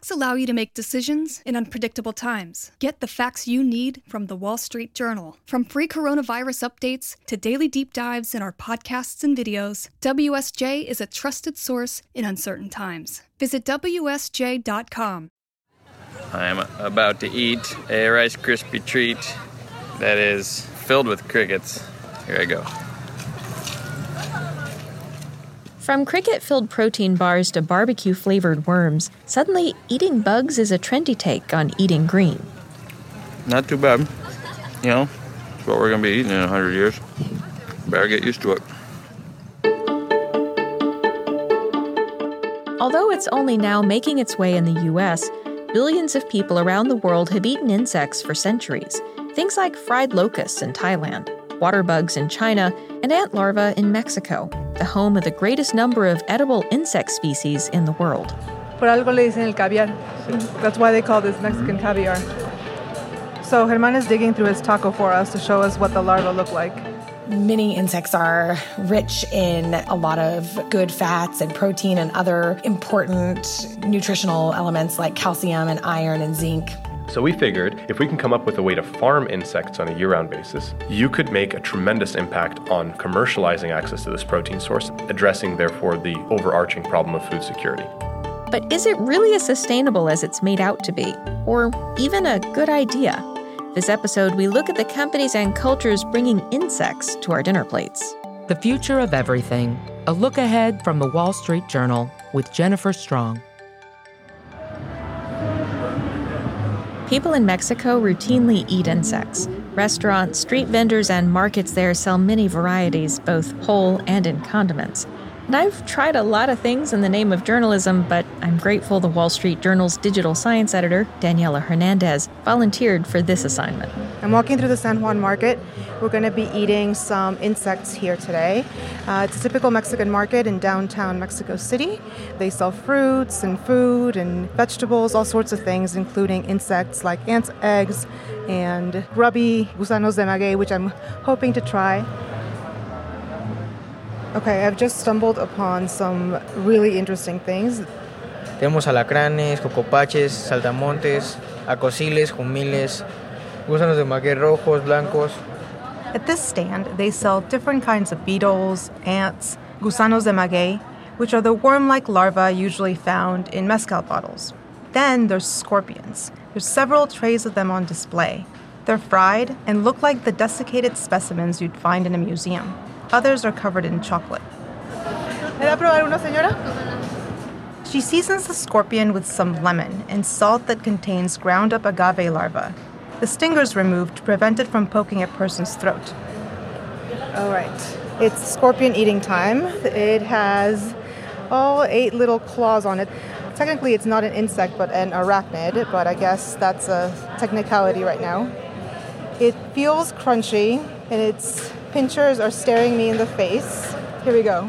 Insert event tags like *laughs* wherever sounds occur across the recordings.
Facts allow you to make decisions in unpredictable times. Get the facts you need from the Wall Street Journal. From free coronavirus updates to daily deep dives in our podcasts and videos, WSJ is a trusted source in uncertain times. Visit WSJ.com. I'm about to eat a Rice Krispie treat that is filled with crickets. Here I go. From cricket filled protein bars to barbecue flavored worms, suddenly eating bugs is a trendy take on eating green. Not too bad. You know, it's what we're going to be eating in 100 years. Better get used to it. Although it's only now making its way in the US, billions of people around the world have eaten insects for centuries. Things like fried locusts in Thailand, water bugs in China, and ant larvae in Mexico, the home of the greatest number of edible insect species in the world. Por algo le dicen el caviar. That's why they call this Mexican caviar. So Germán is digging through his taco for us to show us what the larvae look like. Many insects are rich in a lot of good fats and protein and other important nutritional elements like calcium and iron and zinc. So we figured if we can come up with a way to farm insects on a year round basis, you could make a tremendous impact on commercializing access to this protein source, addressing, therefore, the overarching problem of food security. But is it really as sustainable as it's made out to be? Or even a good idea? This episode, we look at the companies and cultures bringing insects to our dinner plates. The Future of Everything, a look ahead from the Wall Street Journal with Jennifer Strong. People in Mexico routinely eat insects. Restaurants, street vendors, and markets there sell many varieties, both whole and in condiments. And I've tried a lot of things in the name of journalism, but I'm grateful the Wall Street Journal's digital science editor, Daniela Hernandez, volunteered for this assignment. I'm walking through the San Juan market. We're going to be eating some insects here today. Uh, it's a typical Mexican market in downtown Mexico City. They sell fruits and food and vegetables, all sorts of things, including insects like ants' eggs and grubby gusanos de maguey, which I'm hoping to try. Okay, I've just stumbled upon some really interesting things. Tenemos alacranes, cocopaches, saltamontes, acociles, jumiles, gusanos de maguey rojos, blancos. At this stand, they sell different kinds of beetles, ants, gusanos de maguey, which are the worm like larvae usually found in mezcal bottles. Then there's scorpions. There's several trays of them on display. They're fried and look like the desiccated specimens you'd find in a museum. Others are covered in chocolate. ¿Me da probar una, señora? She seasons the scorpion with some lemon and salt that contains ground up agave larvae. The stinger's removed to prevent it from poking a person's throat. All right, it's scorpion eating time. It has all eight little claws on it. Technically, it's not an insect but an arachnid, but I guess that's a technicality right now. It feels crunchy, and its pinchers are staring me in the face. Here we go.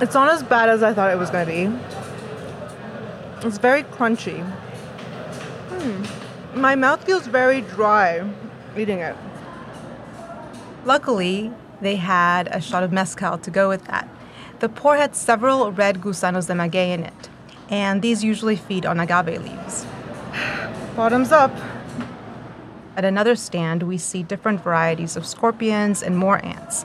It's not as bad as I thought it was going to be. It's very crunchy. Hmm. My mouth feels very dry eating it. Luckily, they had a shot of mezcal to go with that. The pour had several red gusanos de maguey in it, and these usually feed on agave leaves. Bottoms up. At another stand, we see different varieties of scorpions and more ants.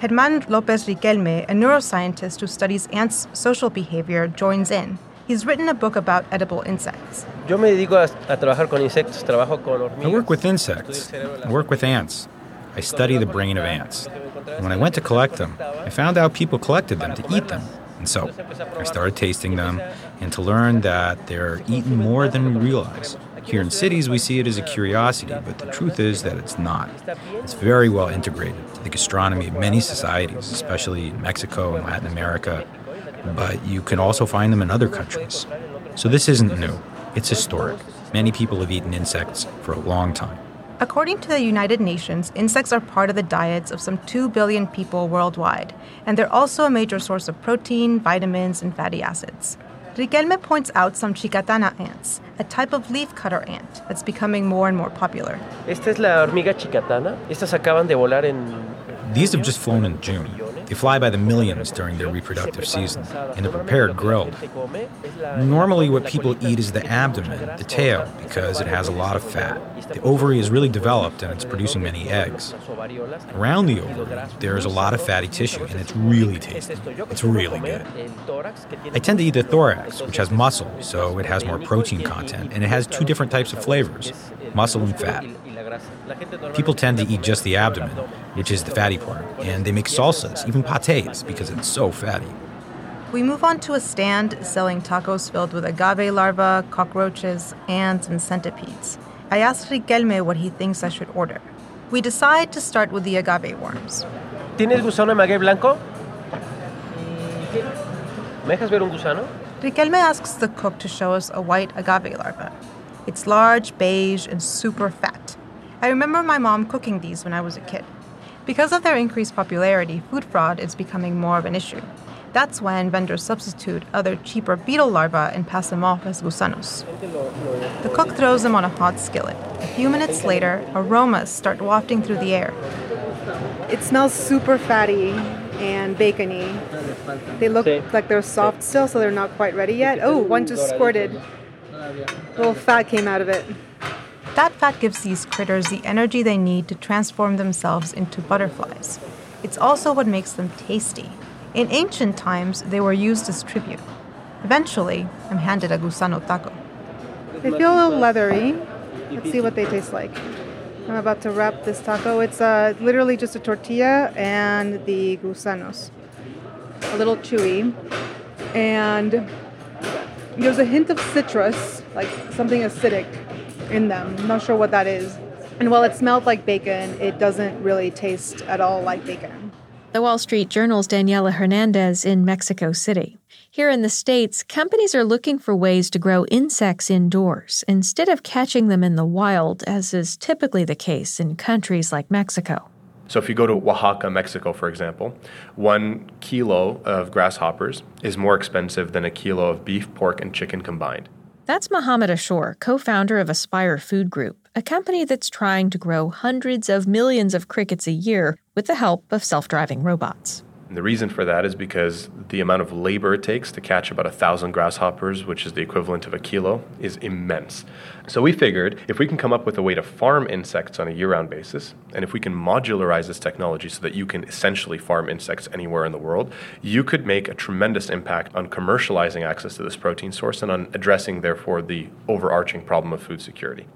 Germán Lopez Riquelme, a neuroscientist who studies ants' social behavior, joins in. He's written a book about edible insects. Yo me dedico a, a trabajar con insectos, trabajo con hormigas. I work with insects. I work with ants. I study the brain of ants. And when I went to collect them, I found out people collected them to eat them. And so I started tasting them and to learn that they're eaten more than we realize. Here in cities, we see it as a curiosity, but the truth is that it's not. It's very well integrated to the gastronomy of many societies, especially in Mexico and Latin America, but you can also find them in other countries. So this isn't new, it's historic. Many people have eaten insects for a long time. According to the United Nations, insects are part of the diets of some 2 billion people worldwide, and they're also a major source of protein, vitamins, and fatty acids. Riquelme points out some chicatana ants, a type of leafcutter ant that's becoming more and more popular. Esta es la hormiga chicatana. Estas acaban de volar en. These have just flown in June. They fly by the millions during their reproductive season, and they're prepared grilled. Normally, what people eat is the abdomen, the tail, because it has a lot of fat. The ovary is really developed and it's producing many eggs. Around the ovary, there is a lot of fatty tissue, and it's really tasty. It's really good. I tend to eat the thorax, which has muscle, so it has more protein content, and it has two different types of flavors muscle and fat. People tend to eat just the abdomen, which is the fatty part, and they make salsas, even pates, because it's so fatty. We move on to a stand selling tacos filled with agave larvae, cockroaches, ants, and centipedes. I ask Riquelme what he thinks I should order. We decide to start with the agave worms. ¿Tienes gusano de maguey blanco? ¿Me dejas ver un gusano? Riquelme asks the cook to show us a white agave larva. It's large, beige, and super fat. I remember my mom cooking these when I was a kid. Because of their increased popularity, food fraud is becoming more of an issue. That's when vendors substitute other cheaper beetle larvae and pass them off as gusanos. The cook throws them on a hot skillet. A few minutes later, aromas start wafting through the air. It smells super fatty and bacony. They look like they're soft still, so they're not quite ready yet. Oh, one just squirted. A little fat came out of it. That fat gives these critters the energy they need to transform themselves into butterflies. It's also what makes them tasty. In ancient times, they were used as tribute. Eventually, I'm handed a gusano taco. They feel a little leathery. Let's see what they taste like. I'm about to wrap this taco. It's uh, literally just a tortilla and the gusanos. A little chewy. And there's a hint of citrus, like something acidic in them. I'm not sure what that is. And while it smelled like bacon, it doesn't really taste at all like bacon. The Wall Street Journal's Daniela Hernandez in Mexico City. Here in the States, companies are looking for ways to grow insects indoors instead of catching them in the wild, as is typically the case in countries like Mexico. So, if you go to Oaxaca, Mexico, for example, one kilo of grasshoppers is more expensive than a kilo of beef, pork, and chicken combined. That's Mohammed Ashour, co founder of Aspire Food Group, a company that's trying to grow hundreds of millions of crickets a year with the help of self driving robots. And the reason for that is because the amount of labor it takes to catch about a thousand grasshoppers, which is the equivalent of a kilo, is immense. So we figured if we can come up with a way to farm insects on a year round basis, and if we can modularize this technology so that you can essentially farm insects anywhere in the world, you could make a tremendous impact on commercializing access to this protein source and on addressing, therefore, the overarching problem of food security.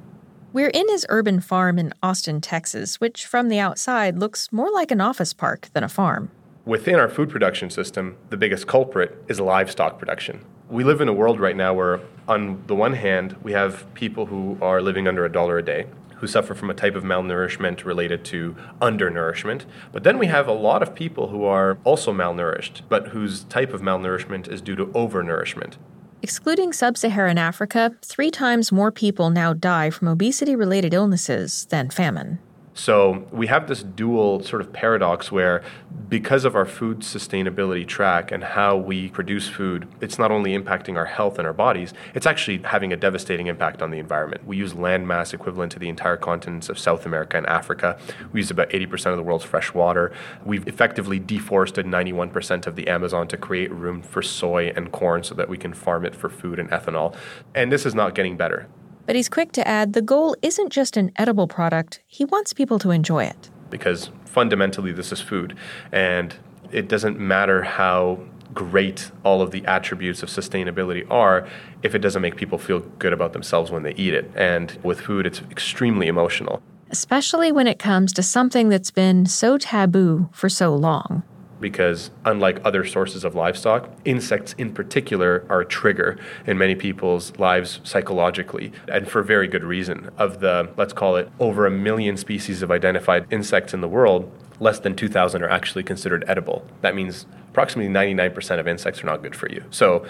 We're in his urban farm in Austin, Texas, which from the outside looks more like an office park than a farm. Within our food production system, the biggest culprit is livestock production. We live in a world right now where, on the one hand, we have people who are living under a dollar a day, who suffer from a type of malnourishment related to undernourishment. But then we have a lot of people who are also malnourished, but whose type of malnourishment is due to overnourishment. Excluding sub Saharan Africa, three times more people now die from obesity related illnesses than famine. So we have this dual sort of paradox where, because of our food sustainability track and how we produce food, it's not only impacting our health and our bodies, it's actually having a devastating impact on the environment. We use land mass equivalent to the entire continents of South America and Africa. We use about 80% of the world's fresh water. We've effectively deforested 91% of the Amazon to create room for soy and corn so that we can farm it for food and ethanol. And this is not getting better. But he's quick to add the goal isn't just an edible product, he wants people to enjoy it. Because fundamentally, this is food. And it doesn't matter how great all of the attributes of sustainability are if it doesn't make people feel good about themselves when they eat it. And with food, it's extremely emotional. Especially when it comes to something that's been so taboo for so long because unlike other sources of livestock, insects in particular are a trigger in many people's lives psychologically, and for very good reason. Of the, let's call it, over a million species of identified insects in the world, less than 2,000 are actually considered edible. That means approximately 99% of insects are not good for you. So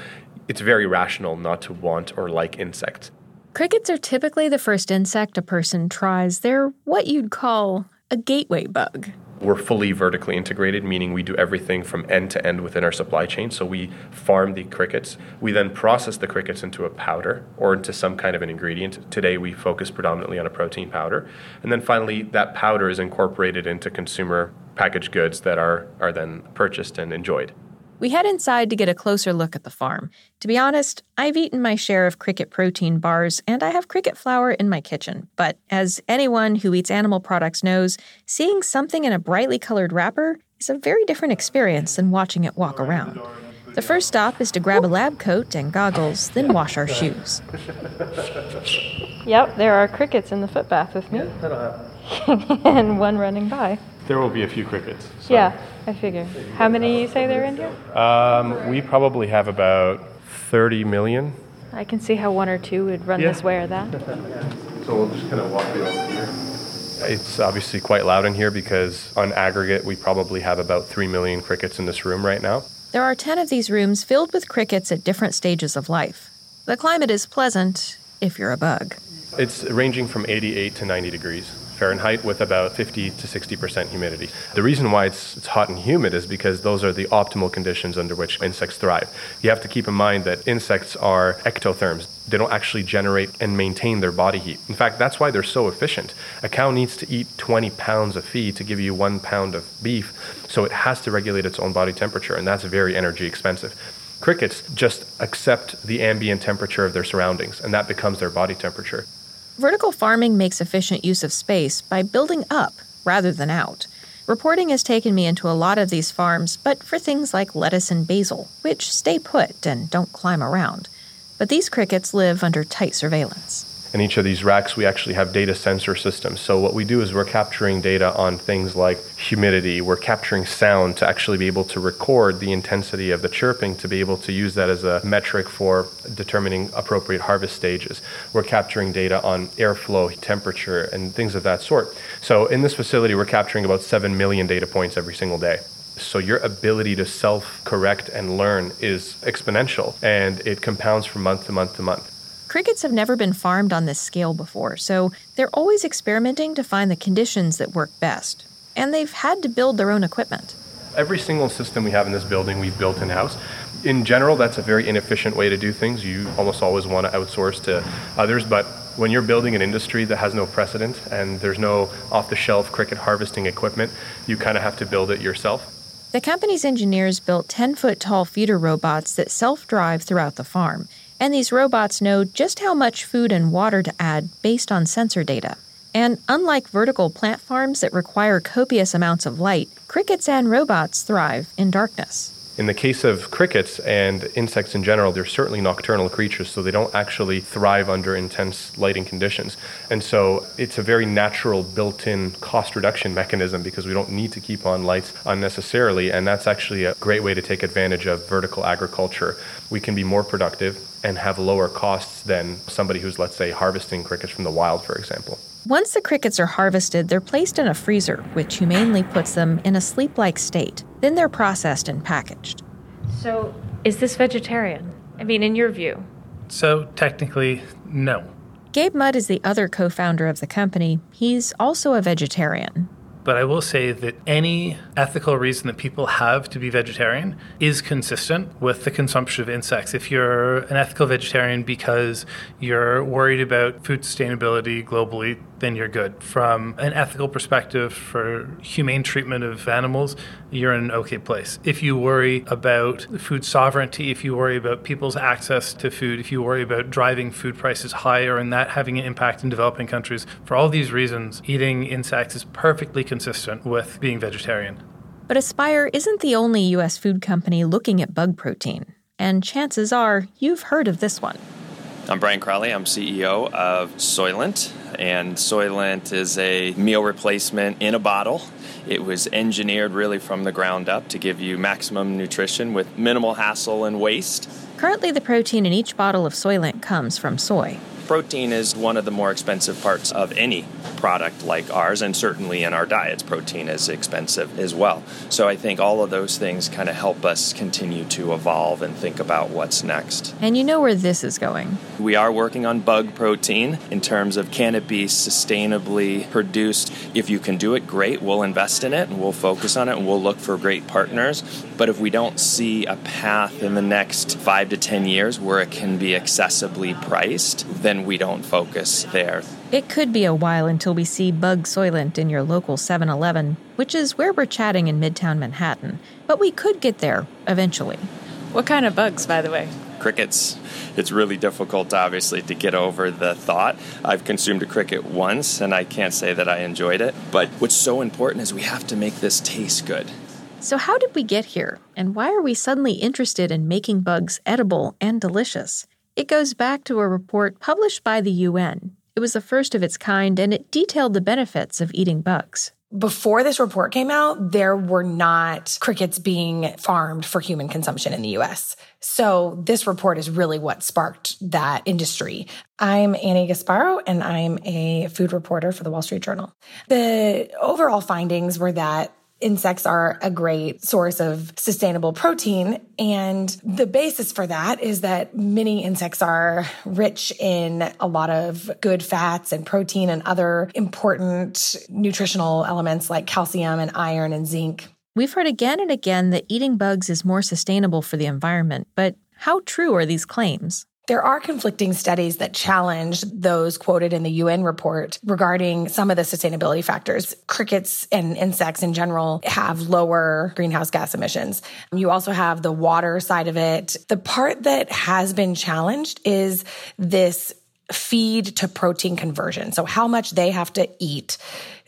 it's very rational not to want or like insects. Crickets are typically the first insect a person tries. They're what you'd call a gateway bug. We're fully vertically integrated, meaning we do everything from end to end within our supply chain. So we farm the crickets. We then process the crickets into a powder or into some kind of an ingredient. Today we focus predominantly on a protein powder. And then finally, that powder is incorporated into consumer packaged goods that are, are then purchased and enjoyed. We head inside to get a closer look at the farm. To be honest, I've eaten my share of cricket protein bars and I have cricket flour in my kitchen. But as anyone who eats animal products knows, seeing something in a brightly colored wrapper is a very different experience than watching it walk around. The first stop is to grab a lab coat and goggles, then wash our shoes. Yep, there are crickets in the footbath with me. *laughs* and one running by. There will be a few crickets. So. Yeah, I figure. How many you say there are in here? Um, we probably have about 30 million. I can see how one or two would run yeah. this way or that. so we'll just kind of walk you over here. It's obviously quite loud in here because on aggregate we probably have about 3 million crickets in this room right now. There are 10 of these rooms filled with crickets at different stages of life. The climate is pleasant if you're a bug. It's ranging from 88 to 90 degrees. Fahrenheit with about 50 to 60% humidity. The reason why it's, it's hot and humid is because those are the optimal conditions under which insects thrive. You have to keep in mind that insects are ectotherms. They don't actually generate and maintain their body heat. In fact, that's why they're so efficient. A cow needs to eat 20 pounds of feed to give you one pound of beef, so it has to regulate its own body temperature, and that's very energy expensive. Crickets just accept the ambient temperature of their surroundings, and that becomes their body temperature. Vertical farming makes efficient use of space by building up rather than out. Reporting has taken me into a lot of these farms, but for things like lettuce and basil, which stay put and don't climb around. But these crickets live under tight surveillance in each of these racks, we actually have data sensor systems. So what we do is we're capturing data on things like humidity. We're capturing sound to actually be able to record the intensity of the chirping to be able to use that as a metric for determining appropriate harvest stages. We're capturing data on airflow, temperature, and things of that sort. So in this facility, we're capturing about 7 million data points every single day. So your ability to self correct and learn is exponential and it compounds from month to month to month. Crickets have never been farmed on this scale before, so they're always experimenting to find the conditions that work best. And they've had to build their own equipment. Every single system we have in this building, we've built in house. In general, that's a very inefficient way to do things. You almost always want to outsource to others, but when you're building an industry that has no precedent and there's no off the shelf cricket harvesting equipment, you kind of have to build it yourself. The company's engineers built 10 foot tall feeder robots that self drive throughout the farm and these robots know just how much food and water to add based on sensor data. And unlike vertical plant farms that require copious amounts of light, crickets and robots thrive in darkness. In the case of crickets and insects in general, they're certainly nocturnal creatures, so they don't actually thrive under intense lighting conditions. And so it's a very natural built in cost reduction mechanism because we don't need to keep on lights unnecessarily. And that's actually a great way to take advantage of vertical agriculture. We can be more productive and have lower costs than somebody who's, let's say, harvesting crickets from the wild, for example. Once the crickets are harvested, they're placed in a freezer, which humanely puts them in a sleep like state. Then they're processed and packaged. So, is this vegetarian? I mean, in your view? So, technically, no. Gabe Mott is the other co founder of the company. He's also a vegetarian. But I will say that any ethical reason that people have to be vegetarian is consistent with the consumption of insects. If you're an ethical vegetarian because you're worried about food sustainability globally, then you're good. From an ethical perspective for humane treatment of animals, you're in an okay place. If you worry about food sovereignty, if you worry about people's access to food, if you worry about driving food prices higher and that having an impact in developing countries, for all these reasons, eating insects is perfectly consistent with being vegetarian. But Aspire isn't the only U.S. food company looking at bug protein, and chances are you've heard of this one. I'm Bryan Crowley. I'm CEO of Soylent, and Soylent is a meal replacement in a bottle. It was engineered really from the ground up to give you maximum nutrition with minimal hassle and waste. Currently, the protein in each bottle of Soylent comes from soy. Protein is one of the more expensive parts of any product like ours, and certainly in our diets, protein is expensive as well. So I think all of those things kind of help us continue to evolve and think about what's next. And you know where this is going. We are working on bug protein in terms of can it be sustainably produced. If you can do it, great. We'll invest in it and we'll focus on it and we'll look for great partners. But if we don't see a path in the next five to 10 years where it can be accessibly priced, then we don't focus there. It could be a while until we see Bug Soylent in your local 7 Eleven, which is where we're chatting in Midtown Manhattan. But we could get there eventually. What kind of bugs, by the way? crickets. It's really difficult, obviously, to get over the thought. I've consumed a cricket once, and I can't say that I enjoyed it. But what's so important is we have to make this taste good. So, how did we get here? And why are we suddenly interested in making bugs edible and delicious? It goes back to a report published by the UN. It was the first of its kind, and it detailed the benefits of eating bugs. Before this report came out, there were not crickets being farmed for human consumption in the US. So this report is really what sparked that industry. I'm Annie Gasparro and I'm a food reporter for the Wall Street Journal. The overall findings were that insects are a great source of sustainable protein. And the basis for that is that many insects are rich in a lot of good fats and protein and other important nutritional elements like calcium and iron and zinc. We've heard again and again that eating bugs is more sustainable for the environment, but how true are these claims? There are conflicting studies that challenge those quoted in the UN report regarding some of the sustainability factors. Crickets and insects in general have lower greenhouse gas emissions. You also have the water side of it. The part that has been challenged is this feed to protein conversion. So how much they have to eat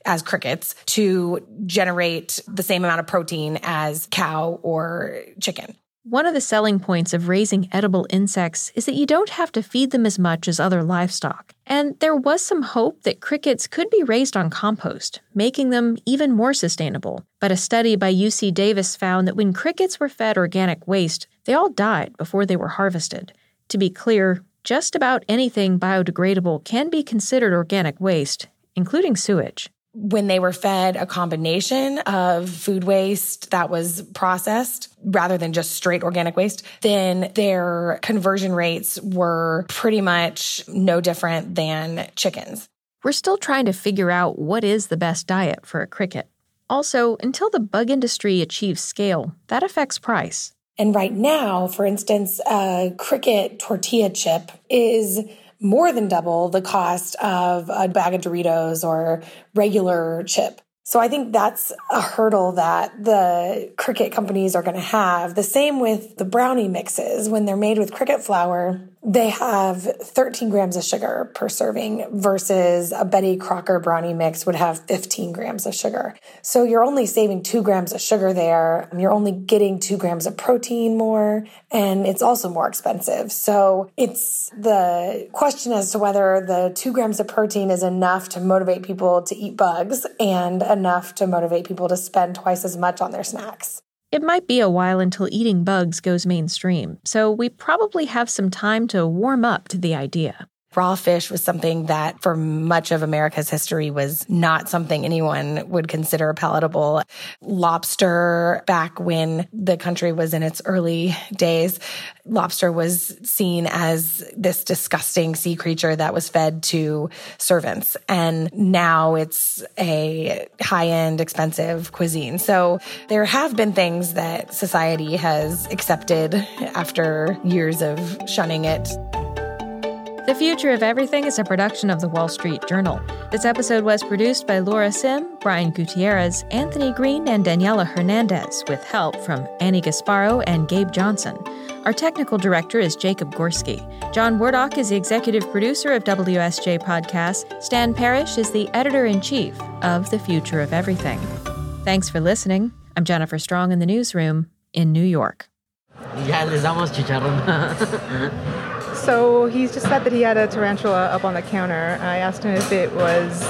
as crickets to generate the same amount of protein as cow or chicken. One of the selling points of raising edible insects is that you don't have to feed them as much as other livestock. And there was some hope that crickets could be raised on compost, making them even more sustainable. But a study by UC Davis found that when crickets were fed organic waste, they all died before they were harvested. To be clear, just about anything biodegradable can be considered organic waste, including sewage when they were fed a combination of food waste that was processed rather than just straight organic waste, then their conversion rates were pretty much no different than chickens. We're still trying to figure out what is the best diet for a cricket. Also, until the bug industry achieves scale, that affects price. And right now, for instance, a cricket tortilla chip is more than double the cost of a bag of Doritos or regular chip. So I think that's a hurdle that the cricket companies are going to have. The same with the brownie mixes. When they're made with cricket flour, they have 13 grams of sugar per serving versus a Betty Crocker brownie mix would have 15 grams of sugar. So you're only saving two grams of sugar there. You're only getting two grams of protein more, and it's also more expensive. So it's the question as to whether the two grams of protein is enough to motivate people to eat bugs and enough to motivate people to spend twice as much on their snacks. It might be a while until eating bugs goes mainstream, so we probably have some time to warm up to the idea. Raw fish was something that for much of America's history was not something anyone would consider palatable. Lobster, back when the country was in its early days, lobster was seen as this disgusting sea creature that was fed to servants. And now it's a high end, expensive cuisine. So there have been things that society has accepted after years of shunning it. The Future of Everything is a production of the Wall Street Journal. This episode was produced by Laura Sim, Brian Gutierrez, Anthony Green, and Daniela Hernandez, with help from Annie Gasparro and Gabe Johnson. Our technical director is Jacob Gorski. John Wardock is the executive producer of WSJ Podcasts. Stan Parrish is the editor in chief of The Future of Everything. Thanks for listening. I'm Jennifer Strong in the newsroom in New York. Ya les damos chicharrón. *laughs* So he just said that he had a tarantula up on the counter. I asked him if it was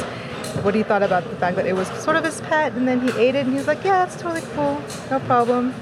what he thought about the fact that it was sort of his pet, and then he ate it, and he was like, "Yeah, it's totally cool, no problem."